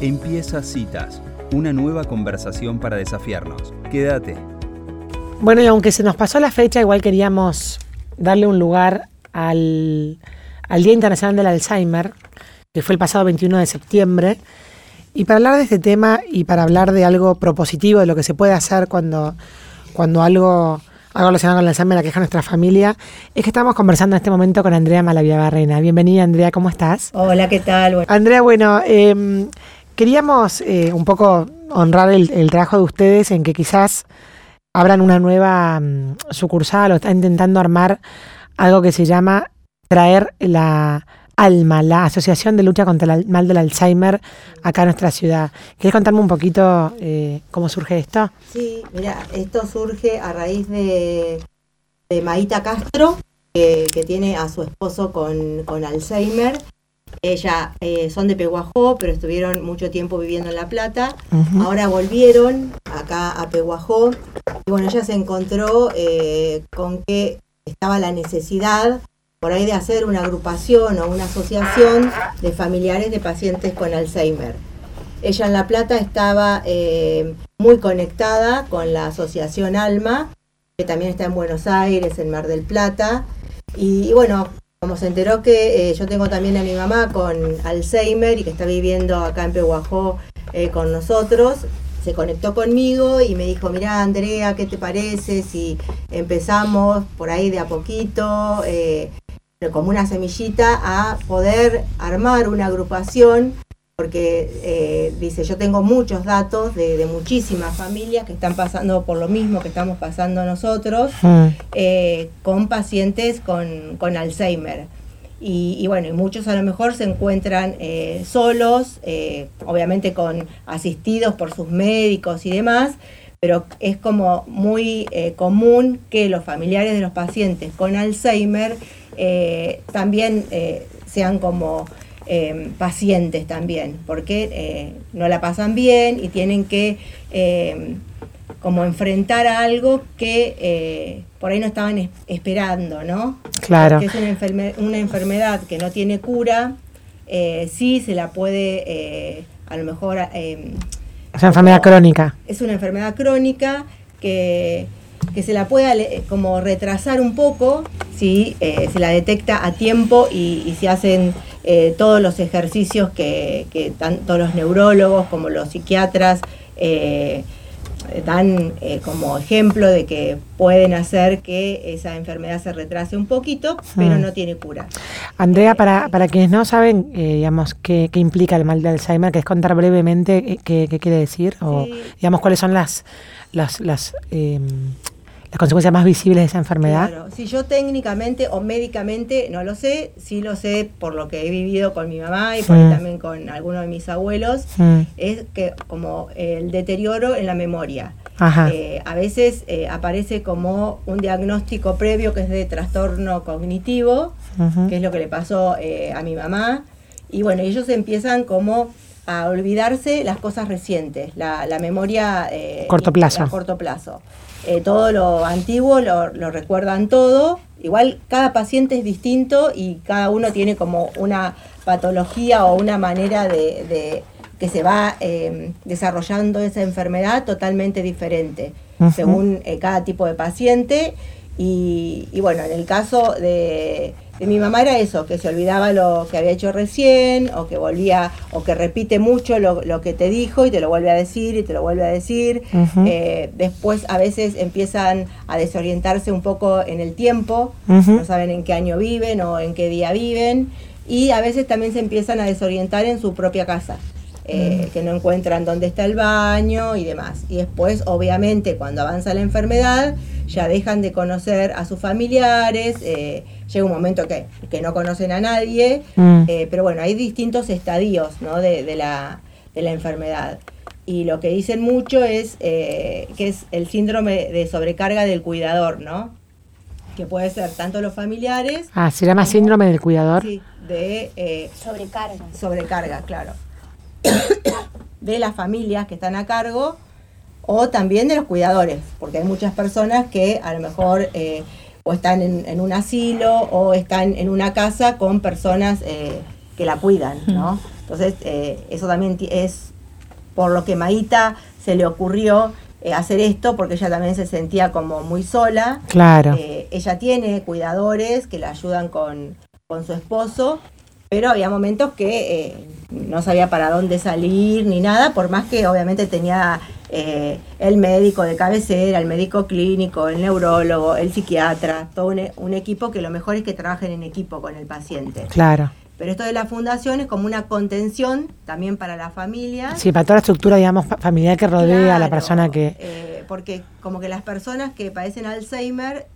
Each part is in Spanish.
Empieza Citas, una nueva conversación para desafiarnos. Quédate. Bueno, y aunque se nos pasó la fecha, igual queríamos darle un lugar al, al Día Internacional del Alzheimer, que fue el pasado 21 de septiembre. Y para hablar de este tema y para hablar de algo propositivo, de lo que se puede hacer cuando, cuando algo, algo relacionado con el Alzheimer aqueja a nuestra familia, es que estamos conversando en este momento con Andrea Malavia Barrena. Bienvenida, Andrea, ¿cómo estás? Hola, ¿qué tal? Andrea, bueno, eh, queríamos eh, un poco honrar el, trabajo de ustedes en que quizás abran una nueva um, sucursal o están intentando armar algo que se llama traer la ALMA, la Asociación de Lucha contra el Mal del Alzheimer, acá en nuestra ciudad. ¿Quieres contarme un poquito eh, cómo surge esto? Sí, mira, esto surge a raíz de, de Maíta Castro, que, tiene a su esposo con Alzheimer ella eh, son de Peguajó, pero estuvieron mucho tiempo viviendo en La Plata. Uh -huh. Ahora volvieron acá a Peguajó. Y bueno, ella se encontró eh, con que estaba la necesidad por ahí de hacer una agrupación o una asociación de familiares de pacientes con Alzheimer. Ella en La Plata estaba eh, muy conectada con la asociación Alma, que también está en Buenos Aires, en Mar del Plata. Y, y bueno, como se enteró que eh, yo tengo también a mi mamá con Alzheimer y que está viviendo acá en Pehuajó eh, con nosotros, se conectó conmigo y me dijo, mira Andrea, ¿qué te parece si empezamos por ahí de a poquito, eh, como una semillita, a poder armar una agrupación? Porque eh, dice, yo tengo muchos datos de, de, muchísimas familias que están pasando por lo mismo que estamos pasando nosotros, mm. eh, con pacientes con, con Alzheimer. Y, y, bueno, y muchos a lo mejor se encuentran eh, solos, obviamente con asistidos por sus médicos y demás, pero es como muy común que los familiares de los pacientes con Alzheimer también sean como eh, pacientes también, porque eh, no la pasan bien y tienen que eh, como enfrentar a algo que eh, por ahí no estaban es esperando, ¿no? Claro. Porque es una, enferme una enfermedad que no tiene cura, eh, sí se la puede a lo mejor... es una enfermedad crónica. Es una enfermedad crónica que que se la pueda como retrasar un poco si eh, se la detecta a tiempo y, y se hacen eh, todos los ejercicios que, que, tanto los neurólogos como los psiquiatras eh, dan como ejemplo de que pueden hacer que esa enfermedad se retrase un poquito, pero hmm. no tiene cura. Andrea, para, para quienes no saben, digamos, qué, qué, implica el mal de Alzheimer, ¿querés contar brevemente qué, qué quiere decir? O, digamos, cuáles son las, las, las eh, las consecuencias más visibles de esa enfermedad? Claro, si yo técnicamente o médicamente no lo sé, sí lo sé por lo que he vivido con mi mamá y por también con algunos de mis abuelos, es que como el deterioro en la memoria. Eh, a veces eh, aparece como un diagnóstico previo que es de trastorno cognitivo, uh -huh. que es lo que le pasó eh, a mi mamá, y bueno, ellos empiezan como a olvidarse las cosas recientes, la, la memoria eh, corto plazo. A corto plazo. Eh, todo lo antiguo lo, lo, recuerdan todo. Igual cada paciente es distinto y cada uno tiene como una patología o una manera de, de que se va eh, desarrollando esa enfermedad totalmente diferente uh -huh. según eh, cada tipo de paciente. Y, y, bueno, en el caso de, mi mamá era eso, que se olvidaba lo que había hecho recién, o que volvía, o que repite mucho lo, lo que te dijo y te lo vuelve a decir y te lo vuelve a decir. Uh -huh. eh, después a veces empiezan a desorientarse un poco en el tiempo, uh -huh. no saben en qué año viven o en qué día viven, y a veces también se empiezan a desorientar en su propia casa. Eh, que no encuentran dónde está el baño y demás. Y después, obviamente, cuando avanza la enfermedad, ya dejan de conocer a sus familiares, eh, llega un momento que, que, no conocen a nadie, mm. eh, pero bueno, hay distintos estadios ¿no? de, de, la, de, la, enfermedad. Y lo que dicen mucho es que es el síndrome de sobrecarga del cuidador, ¿no? Que puede ser tanto los familiares. Ah, se llama síndrome del cuidador. Sí, de sobrecarga. Sobrecarga, claro de las familias que están a cargo o también de los cuidadores, porque hay muchas personas que a lo mejor eh, o están en, en, un asilo o están en una casa con personas eh, que la cuidan, ¿no? Entonces, eh, eso también es por lo que Maíta se le ocurrió hacer esto, porque ella también se sentía como muy sola. Claro. Ella tiene cuidadores que la ayudan con, con su esposo, pero había momentos que eh, no sabía para dónde salir ni nada, por más que obviamente tenía eh, el médico de cabecera, el médico clínico, el neurólogo, el psiquiatra, todo un, e- un equipo que lo mejor es que trabajen en equipo con el paciente. Claro. Pero esto de la fundación es como una contención también para la familia. Sí, para toda la estructura, digamos, fa- familiar que rodea a la persona que... eh, porque como que las personas que padecen Alzheimer,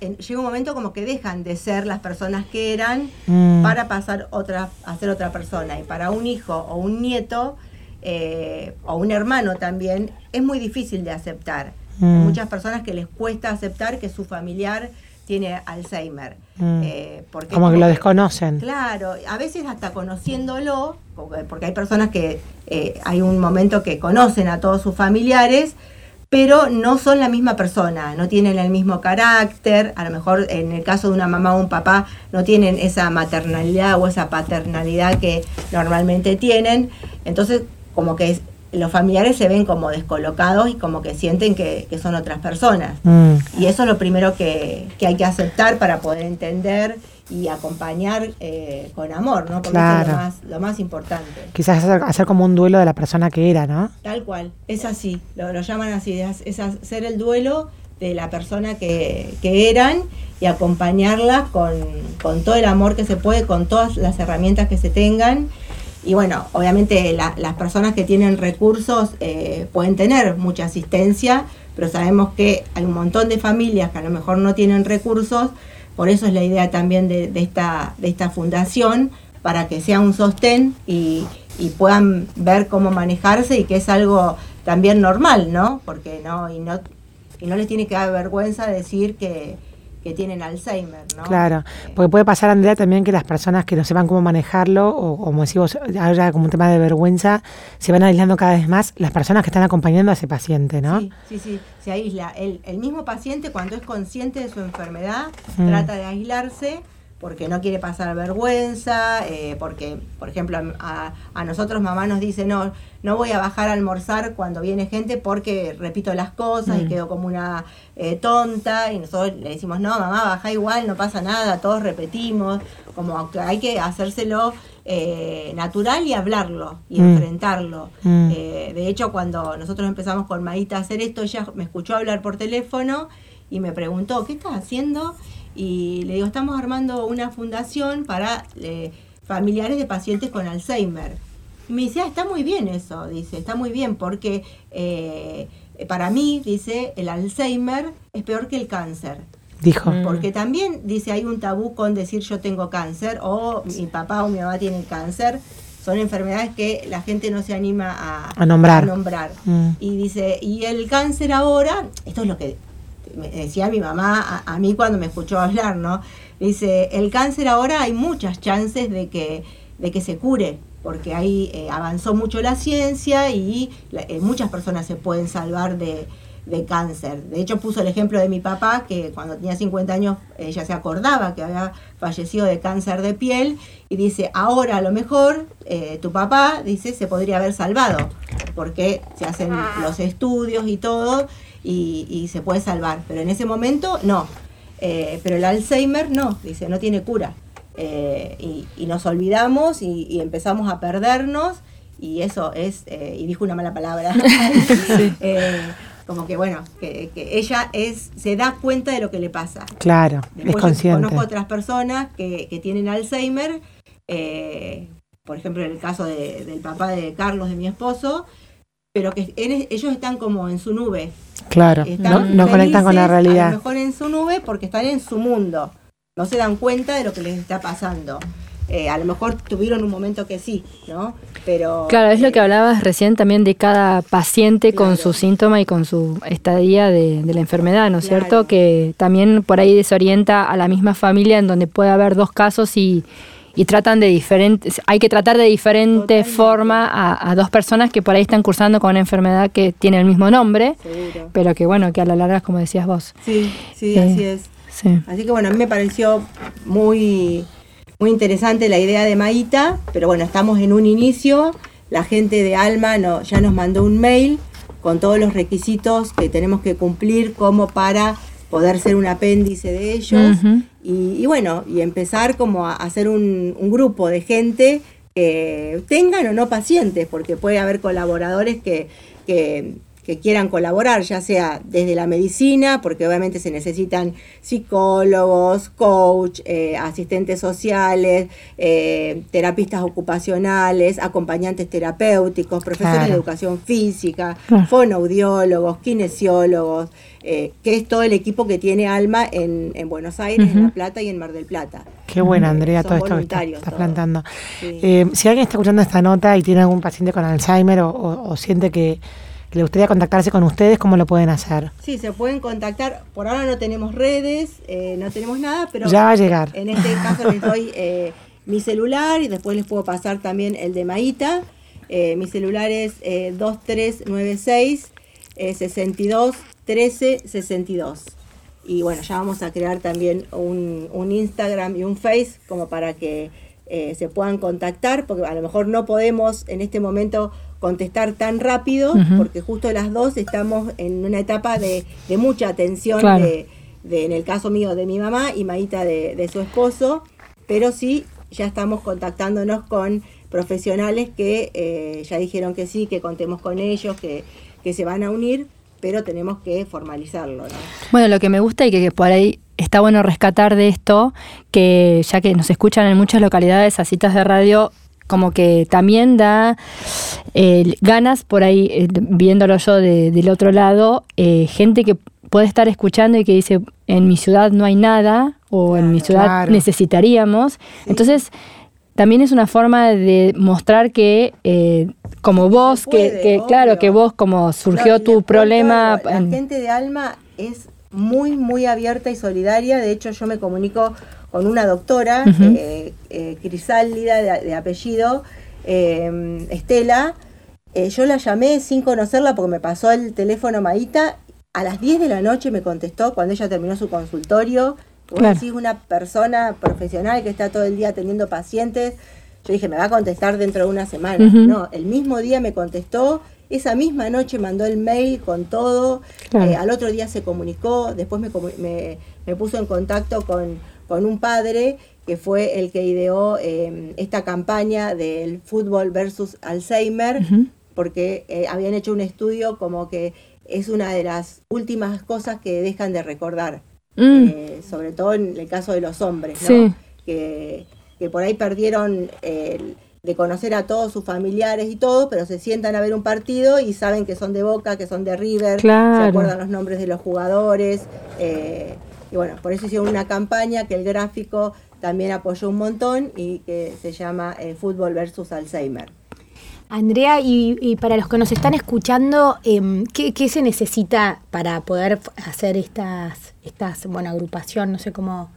en- llega un momento como que dejan de ser las personas que eran Mm, para pasar otra, a ser otra persona. Y para un hijo o un nieto, eh, o un hermano también, es muy difícil de aceptar. Mm. Hay muchas personas que les cuesta aceptar que su familiar tiene Alzheimer. Mm. eh, porque como que lo desconocen. Claro, a veces hasta conociéndolo, porque porque hay personas que eh, hay un momento que conocen a todos sus familiares, pero no son la misma persona, no tienen el mismo carácter, a lo mejor en el caso de una mamá o un papá no tienen esa maternalidad o esa paternalidad que normalmente tienen, entonces como que es- los familiares se ven como descolocados y como que sienten que, que son otras personas. Mm, Y eso es lo primero que, que hay que aceptar para poder entender y acompañar eh, con amor, ¿no? Porque eso es Claro. lo más, lo más importante. Quizás hacer, hacer como un duelo de la persona que era, ¿no? Tal cual, es así, lo, lo llaman así, es, es hacer el duelo de la persona que, que eran y acompañarlas con, con todo el amor que se puede, con todas las herramientas que se tengan. Y bueno, obviamente la- las personas que tienen recursos eh, pueden tener mucha asistencia, pero sabemos que hay un montón de familias que a lo mejor no tienen recursos, por eso es la idea también de, de esta, de esta fundación, para que sea un sostén y, y puedan ver cómo manejarse y que es algo también normal, ¿no? Porque no, y no, y no les tiene que dar vergüenza decir que, que tienen Alzheimer, ¿no? Claro, Eh, porque puede pasar, Andrea, también que las personas que no sepan cómo manejarlo, o como decimos, ahora como un tema de vergüenza, se van aislando cada vez más las personas que están acompañando a ese paciente, ¿no? Sí, sí, sí, se aísla. El, el mismo paciente cuando es consciente de su enfermedad Mm. trata de aislarse porque no quiere pasar vergüenza, eh, porque, por ejemplo, a, a nosotros mamá nos dice, no, no voy a bajar a almorzar cuando viene gente porque repito las cosas y Mm. quedo como una eh, tonta y nosotros le decimos, no, mamá, baja igual, no pasa nada, todos repetimos, como que hay que hacérselo eh, natural y hablarlo y Mm. enfrentarlo. Mm. Eh, de hecho, cuando nosotros empezamos con Maíta a hacer esto, ella me escuchó hablar por teléfono y me preguntó, ¿qué estás haciendo? Y le digo, estamos armando una fundación para eh, familiares de pacientes con Alzheimer. Y me dice, ah, está muy bien eso, dice, está muy bien, porque eh, para mí, dice, el Alzheimer es peor que el cáncer. Dijo. Mm. Porque también dice hay un tabú con decir yo tengo cáncer o mi papá o mi mamá tienen cáncer. Son enfermedades que la gente no se anima a, A nombrar. a nombrar. Mm. Y dice, y el cáncer ahora, esto es lo que me decía mi mamá a, a mí cuando me escuchó hablar, ¿no? Dice, el cáncer ahora hay muchas chances de que, de que se cure, porque ahí eh, avanzó mucho la ciencia y la- eh, muchas personas se pueden salvar de, de cáncer. De hecho, puso el ejemplo de mi papá, que cuando tenía 50 años ella se acordaba que había fallecido de cáncer de piel, y dice, ahora a lo mejor eh, tu papá, dice, se podría haber salvado, porque se hacen los estudios y todo, y, y se puede salvar. Pero en ese momento, no. Eh, pero el Alzheimer, no, dice, no tiene cura. Eh, y, y nos olvidamos y, y empezamos a perdernos, y eso es, eh, y dijo una mala palabra. Como que bueno, que, que ella es, se da cuenta de lo que le pasa. Claro, es Después yo consciente. conozco otras personas que, que tienen Alzheimer, por ejemplo en el caso de- del papá de Carlos, de mi esposo, pero que en- ellos están como en su nube. Claro, Están no, no conectan con la felices, A realidad. lo mejor en su nube porque están en su mundo. No se dan cuenta de lo que les está pasando. Eh, a lo mejor tuvieron un momento que sí, ¿no? Pero Claro, es lo eh, que hablabas recién también de cada paciente con su síntoma y con su estadía de, de la enfermedad, ¿no es Claro. cierto? Que también por ahí desorienta a la misma familia en donde puede haber dos casos y, y tratan de diferentes, hay que tratar de diferente Totalmente. forma a, a dos personas que por ahí están cursando con una enfermedad que tiene el mismo nombre, Seguro. pero que bueno, que a la larga, como decías vos. Sí, sí, Eh, así es. Sí. Así que bueno, a mí me pareció muy, muy interesante la idea de Maíta, pero bueno, estamos en un inicio. La gente de Alma no, ya nos mandó un mail con todos los requisitos que tenemos que cumplir como para poder ser un apéndice de ellos. Y, bueno, y empezar como a hacer un, grupo de gente que tengan o no pacientes, porque puede haber colaboradores que que quieran colaborar, ya sea desde la medicina, porque obviamente se necesitan psicólogos, coach, eh, asistentes sociales, eh, terapistas ocupacionales, acompañantes terapéuticos, profesores de educación física, fonoaudiólogos, kinesiólogos, eh, que es todo el equipo que tiene Alma en, Buenos Aires, en La Plata y en Mar del Plata. Qué buena, Andrea, todo esto que está, plantando. si alguien está escuchando esta nota y tiene algún paciente con Alzheimer o siente que que le gustaría contactarse con ustedes, ¿cómo lo pueden hacer? Sí, se pueden contactar. Por ahora no tenemos redes, eh, no tenemos nada, pero ya va a llegar. En este caso les doy eh, mi celular y después les puedo pasar también el de Maíta. Eh, mi celular es 2396 62 13 62. Y bueno, ya vamos a crear también un, un Instagram y un Face como para que se puedan contactar, porque a lo mejor no podemos en este momento contestar tan rápido, porque justo las dos estamos en una etapa de, mucha atención, de, en el caso mío de mi mamá y Maíta de, su esposo, pero sí ya estamos contactándonos con profesionales que eh, ya dijeron que sí, que contemos con ellos, que, que se van a unir, pero tenemos que formalizarlo. Bueno, lo que me gusta y que, por ahí está bueno rescatar de esto, que ya que nos escuchan en muchas localidades a citas de radio, como que también da eh, ganas por ahí, eh, viéndolo yo del otro lado, eh, gente que puede estar escuchando y que dice, en mi ciudad no hay nada o en mi ciudad necesitaríamos. Entonces, también es una forma de mostrar que, como vos, que, claro, que vos como surgió tu problema... la gente de Alma es muy, muy abierta y solidaria. De hecho, yo me comunico con una doctora, eh, eh, Crisálida de, apellido, eh, Estela. yo la llamé sin conocerla porque me pasó el teléfono Maíta. A las 10 de la noche me contestó cuando ella terminó su consultorio. Claro. es una persona profesional que está todo el día atendiendo pacientes. Yo dije, me va a contestar dentro de una semana. No, el mismo día me contestó. Esa misma noche mandó el mail con todo. al otro día se comunicó. Después me, me puso en contacto con, con un padre que fue el que ideó em, esta campaña del fútbol versus Alzheimer, porque eh, habían hecho un estudio como que es una de las últimas cosas que dejan de recordar, mm. eh, sobre todo en el caso de los hombres, ¿no? que, por ahí perdieron de conocer a todos sus familiares y todo, pero se sientan a ver un partido y saben que son de Boca, que son de River, se acuerdan los nombres de los jugadores. Eh, y bueno, por eso hicieron una campaña que el gráfico también apoyó un montón y que se llama eh, Fútbol versus Alzheimer. Andrea, y, para los que nos están escuchando, em, ¿qué, se necesita para poder hacer estas, estas bueno, agrupación, no sé cómo,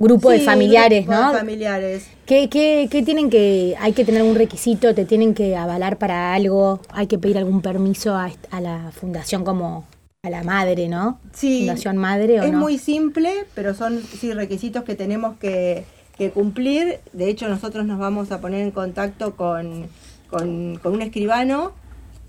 grupo de familiares, ¿no? familiares. ¿Qué, qué, qué tienen que, hay que tener algún requisito, te tienen que avalar para algo, hay que pedir algún permiso a, a la fundación como a la madre, ¿no? Sí. Fundación Madre o es muy simple, pero son sí requisitos que tenemos que, cumplir. De hecho, nosotros nos vamos a poner en contacto con, un escribano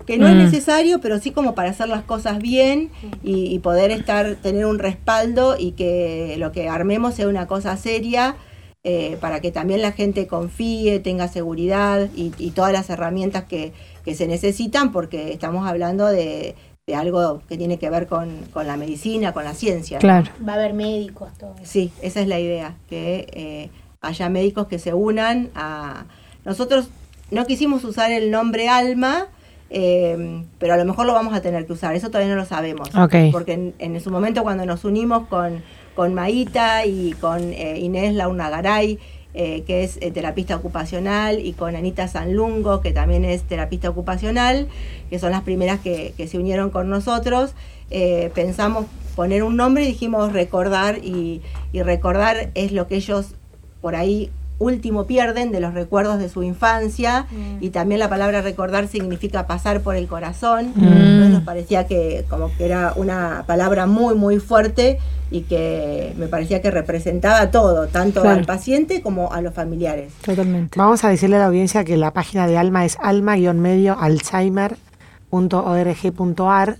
que no es mm. necesario, pero sí como para hacer las cosas bien y, poder estar, tener un respaldo y que lo que armemos sea una cosa seria, eh, para que también la gente confíe, tenga seguridad y, todas las herramientas que, que, se necesitan, porque estamos hablando de, de algo que tiene que ver con, la medicina, con la ciencia. Claro. Va a haber médicos, todo. Sí, esa es la idea, que eh, haya médicos que se unan a... Nosotros no quisimos usar el nombre alma, eh, pero a lo mejor lo vamos a tener que usar, eso todavía no lo sabemos. Porque en, su momento cuando nos unimos con, con Maíta y con eh, Inés Launagaray, eh, que es eh, terapista ocupacional, y con Anita Sanlungo, que también es terapista ocupacional, que son las primeras que, se unieron con nosotros. Eh, pensamos poner un nombre y dijimos recordar, y, recordar es lo que ellos por ahí último pierden de los recuerdos de su infancia y también la palabra recordar significa pasar por el corazón. Entonces nos parecía que como que era una palabra muy muy fuerte y que me parecía que representaba todo, tanto Claro. al paciente como a los familiares. Totalmente. Vamos a decirle a la audiencia que la página de Alma es alma-medio-alzheimer.org.ar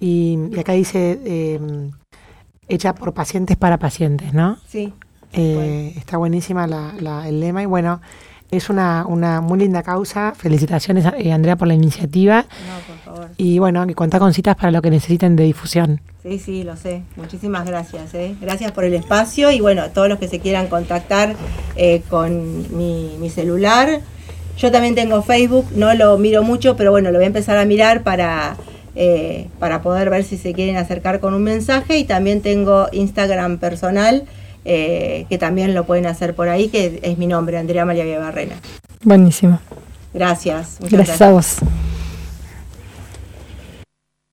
y, y acá dice eh, hecha por pacientes para pacientes, ¿no? Sí. Eh, está buenísima la- la- el lema y bueno, es una, una muy linda causa. Felicitaciones, eh, Andrea, por la iniciativa No, por favor. y bueno, que cuenta con citas para lo que necesiten de difusión. Sí, sí, lo sé. Muchísimas gracias. ¿eh? Gracias por el espacio y bueno, todos los que se quieran contactar eh, con mi, mi celular. Yo también tengo Facebook, no lo miro mucho, pero bueno, lo voy a empezar a mirar para, eh, para poder ver si se quieren acercar con un mensaje. Y también tengo Instagram personal, eh, que también lo pueden hacer por ahí, que es mi nombre, Andrea María Barrena. Buenísimo. Gracias. muchas Gracias a vos.